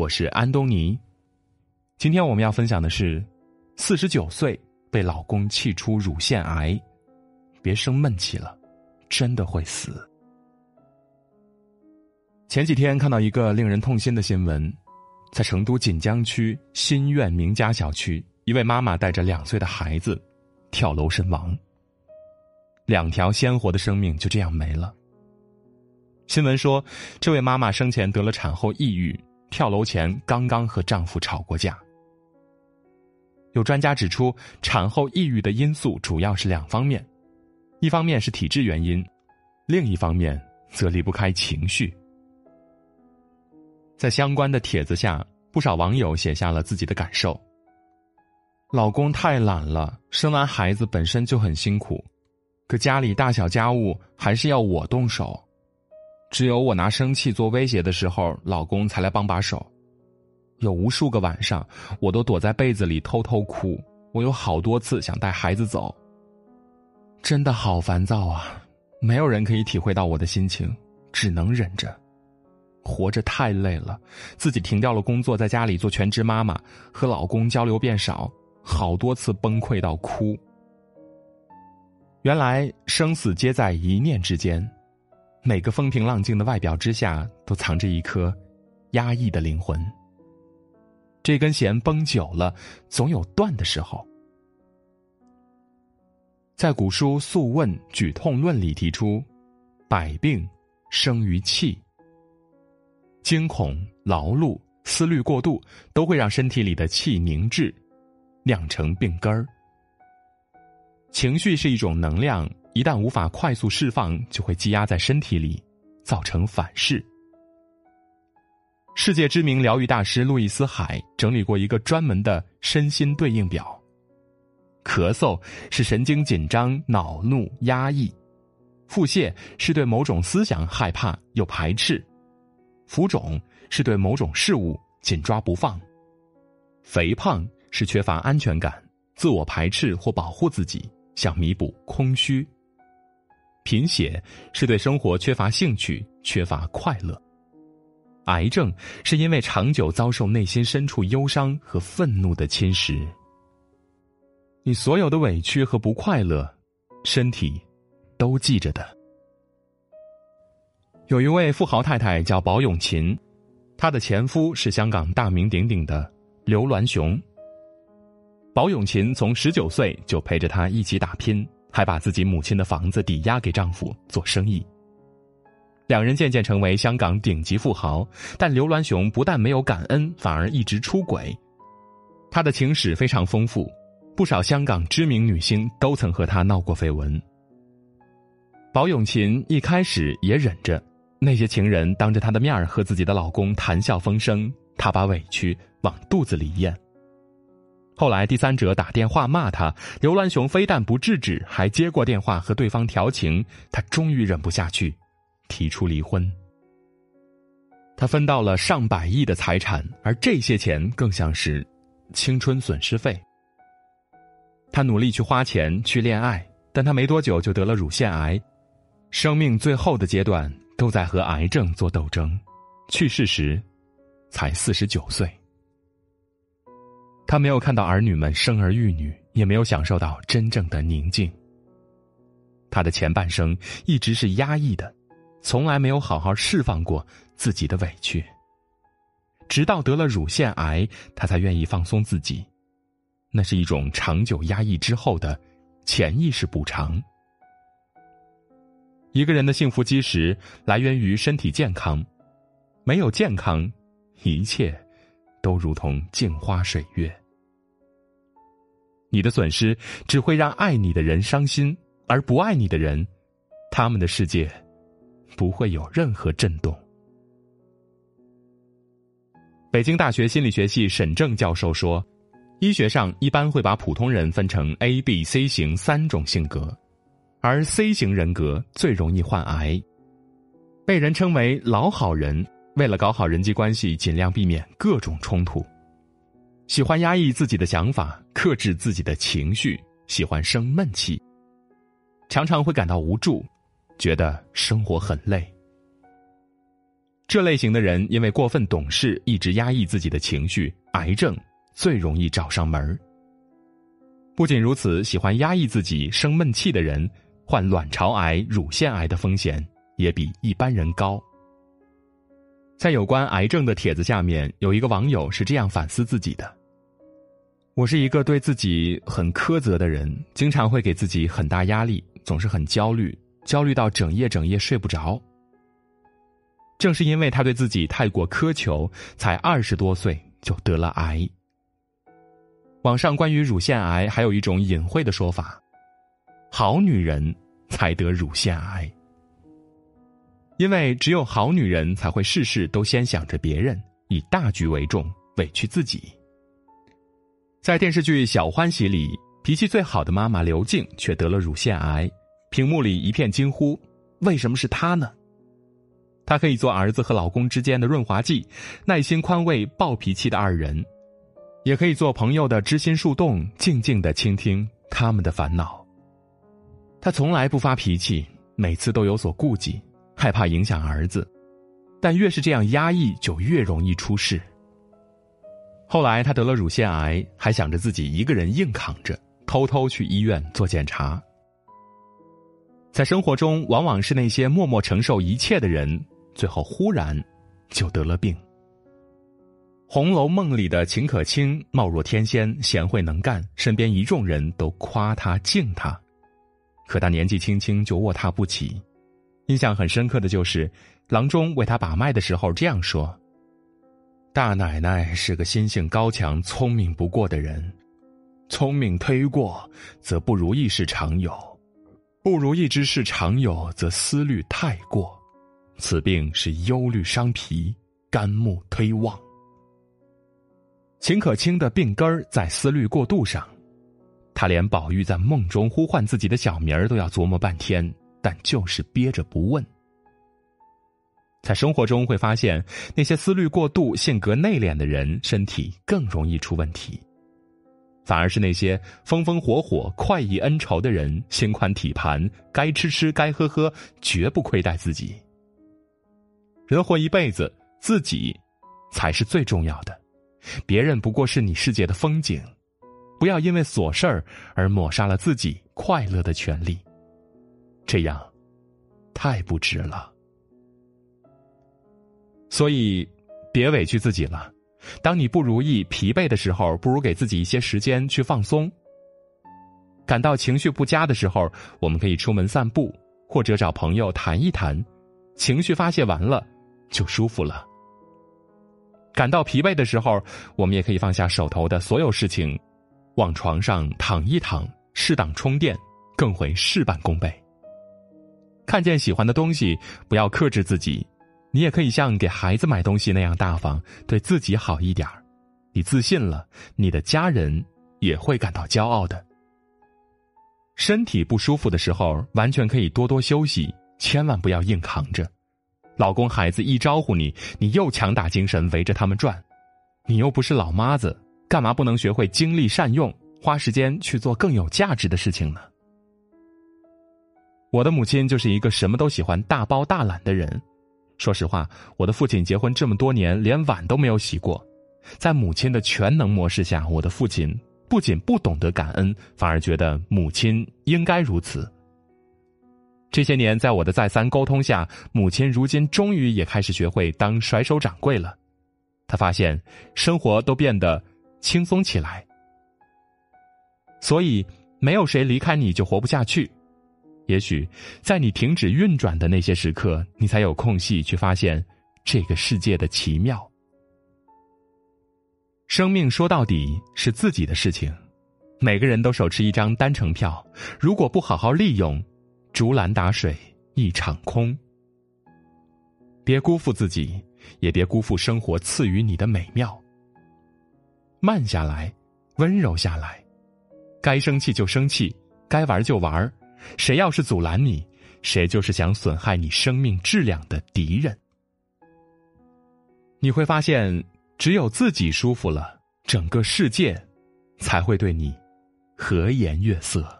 我是安东尼。今天我们要分享的是：四十九岁被老公气出乳腺癌，别生闷气了，真的会死。前几天看到一个令人痛心的新闻，在成都锦江区新苑名家小区，一位妈妈带着两岁的孩子跳楼身亡，两条鲜活的生命就这样没了。新闻说，这位妈妈生前得了产后抑郁，跳楼前刚刚和丈夫吵过架。有专家指出，产后抑郁的因素主要是两方面，一方面是体质原因，另一方面则离不开情绪。在相关的帖子下，不少网友写下了自己的感受：老公太懒了，生完孩子本身就很辛苦，可家里大小家务还是要我动手。只有我拿生气做威胁的时候，老公才来帮把手。有无数个晚上，我都躲在被子里偷偷哭。我有好多次想带孩子走，真的好烦躁啊！没有人可以体会到我的心情，只能忍着。活着太累了，自己停掉了工作，在家里做全职妈妈，和老公交流变少，好多次崩溃到哭。原来生死皆在一念之间。每个风平浪静的外表之下，都藏着一颗压抑的灵魂。这根弦绷久了，总有断的时候。在古书《素问·举痛论》里提出：“百病生于气，惊恐、劳碌、思虑过度，都会让身体里的气凝滞，酿成病根儿。情绪是一种能量。”一旦无法快速释放，就会积压在身体里，造成反噬。世界知名疗愈大师路易斯·海整理过一个专门的身心对应表：咳嗽是神经紧张、恼怒、压抑；腹泻是对某种思想害怕又排斥；浮肿是对某种事物紧抓不放；肥胖是缺乏安全感、自我排斥或保护自己，想弥补空虚。贫血是对生活缺乏兴趣、缺乏快乐；癌症是因为长久遭受内心深处忧伤和愤怒的侵蚀。你所有的委屈和不快乐，身体都记着的。有一位富豪太太叫宝永琴，她的前夫是香港大名鼎鼎的刘銮雄。宝永琴从十九岁就陪着他一起打拼。还把自己母亲的房子抵押给丈夫做生意，两人渐渐成为香港顶级富豪。但刘銮雄不但没有感恩，反而一直出轨。他的情史非常丰富，不少香港知名女星都曾和他闹过绯闻。宝永琴一开始也忍着，那些情人当着她的面和自己的老公谈笑风生，她把委屈往肚子里咽。后来，第三者打电话骂他，刘銮雄非但不制止，还接过电话和对方调情。他终于忍不下去，提出离婚。他分到了上百亿的财产，而这些钱更像是青春损失费。他努力去花钱去恋爱，但他没多久就得了乳腺癌，生命最后的阶段都在和癌症做斗争。去世时，才四十九岁。他没有看到儿女们生儿育女，也没有享受到真正的宁静。他的前半生一直是压抑的，从来没有好好释放过自己的委屈。直到得了乳腺癌，他才愿意放松自己。那是一种长久压抑之后的潜意识补偿。一个人的幸福基石来源于身体健康，没有健康，一切都如同镜花水月。你的损失只会让爱你的人伤心，而不爱你的人，他们的世界不会有任何震动。北京大学心理学系沈正教授说，医学上一般会把普通人分成 A、B、C 型三种性格，而 C 型人格最容易患癌，被人称为老好人。为了搞好人际关系，尽量避免各种冲突。喜欢压抑自己的想法，克制自己的情绪，喜欢生闷气，常常会感到无助，觉得生活很累。这类型的人因为过分懂事，一直压抑自己的情绪，癌症最容易找上门不仅如此，喜欢压抑自己、生闷气的人，患卵巢癌、乳腺癌的风险也比一般人高。在有关癌症的帖子下面，有一个网友是这样反思自己的：“我是一个对自己很苛责的人，经常会给自己很大压力，总是很焦虑，焦虑到整夜整夜睡不着。正是因为他对自己太过苛求，才二十多岁就得了癌。”网上关于乳腺癌还有一种隐晦的说法：好女人才得乳腺癌。因为只有好女人才会事事都先想着别人，以大局为重，委屈自己。在电视剧《小欢喜》里，脾气最好的妈妈刘静却得了乳腺癌，屏幕里一片惊呼：“为什么是她呢？”她可以做儿子和老公之间的润滑剂，耐心宽慰暴脾气的二人。也可以做朋友的知心树洞，静静的倾听他们的烦恼。他从来不发脾气，每次都有所顾忌，害怕影响儿子，但越是这样压抑，就越容易出事。后来他得了乳腺癌，还想着自己一个人硬扛着，偷偷去医院做检查。在生活中，往往是那些默默承受一切的人，最后忽然就得了病。《红楼梦》里的秦可卿貌若天仙，贤惠能干，身边一众人都夸她敬她，可她年纪轻轻就卧榻不起。印象很深刻的就是，郎中为她把脉的时候这样说：“大奶奶是个心性高强、聪明不过的人，聪明忒过，则不如意事常有；不如意之事常有，则思虑太过。此病是忧虑伤脾，肝木忒旺。”秦可卿的病根儿在思虑过度上，他连宝玉在梦中呼唤自己的小名儿都要琢磨半天，但就是憋着不问。在生活中会发现，那些思虑过度、性格内敛的人，身体更容易出问题；反而是那些风风火火、快意恩仇的人，心宽体盘，该吃吃，该喝喝，绝不亏待自己。人活一辈子，自己才是最重要的。别人不过是你世界的风景，不要因为琐事儿而抹杀了自己快乐的权利，这样太不值了。所以，别委屈自己了。当你不如意、疲惫的时候，不如给自己一些时间去放松。感到情绪不佳的时候，我们可以出门散步，或者找朋友谈一谈，情绪发泄完了，就舒服了。感到疲惫的时候，我们也可以放下手头的所有事情，往床上躺一躺，适当充电，更会事半功倍。看见喜欢的东西，不要克制自己，你也可以像给孩子买东西那样大方，对自己好一点你自信了，你的家人也会感到骄傲的。身体不舒服的时候，完全可以多多休息，千万不要硬扛着。老公孩子一招呼你，你又强打精神围着他们转，你又不是老妈子，干嘛不能学会精力善用，花时间去做更有价值的事情呢？我的母亲就是一个什么都喜欢大包大揽的人。说实话，我的父亲结婚这么多年，连碗都没有洗过。在母亲的全能模式下，我的父亲不仅不懂得感恩，反而觉得母亲应该如此。这些年，在我的再三沟通下，母亲如今终于也开始学会当甩手掌柜了。她发现生活都变得轻松起来，所以没有谁离开你就活不下去。也许在你停止运转的那些时刻，你才有空隙去发现这个世界的奇妙。生命说到底是自己的事情，每个人都手持一张单程票，如果不好好利用。竹篮打水一场空，别辜负自己，也别辜负生活赐予你的美妙。慢下来，温柔下来，该生气就生气，该玩就玩儿。谁要是阻拦你，谁就是想损害你生命质量的敌人。你会发现，只有自己舒服了，整个世界才会对你和颜悦色。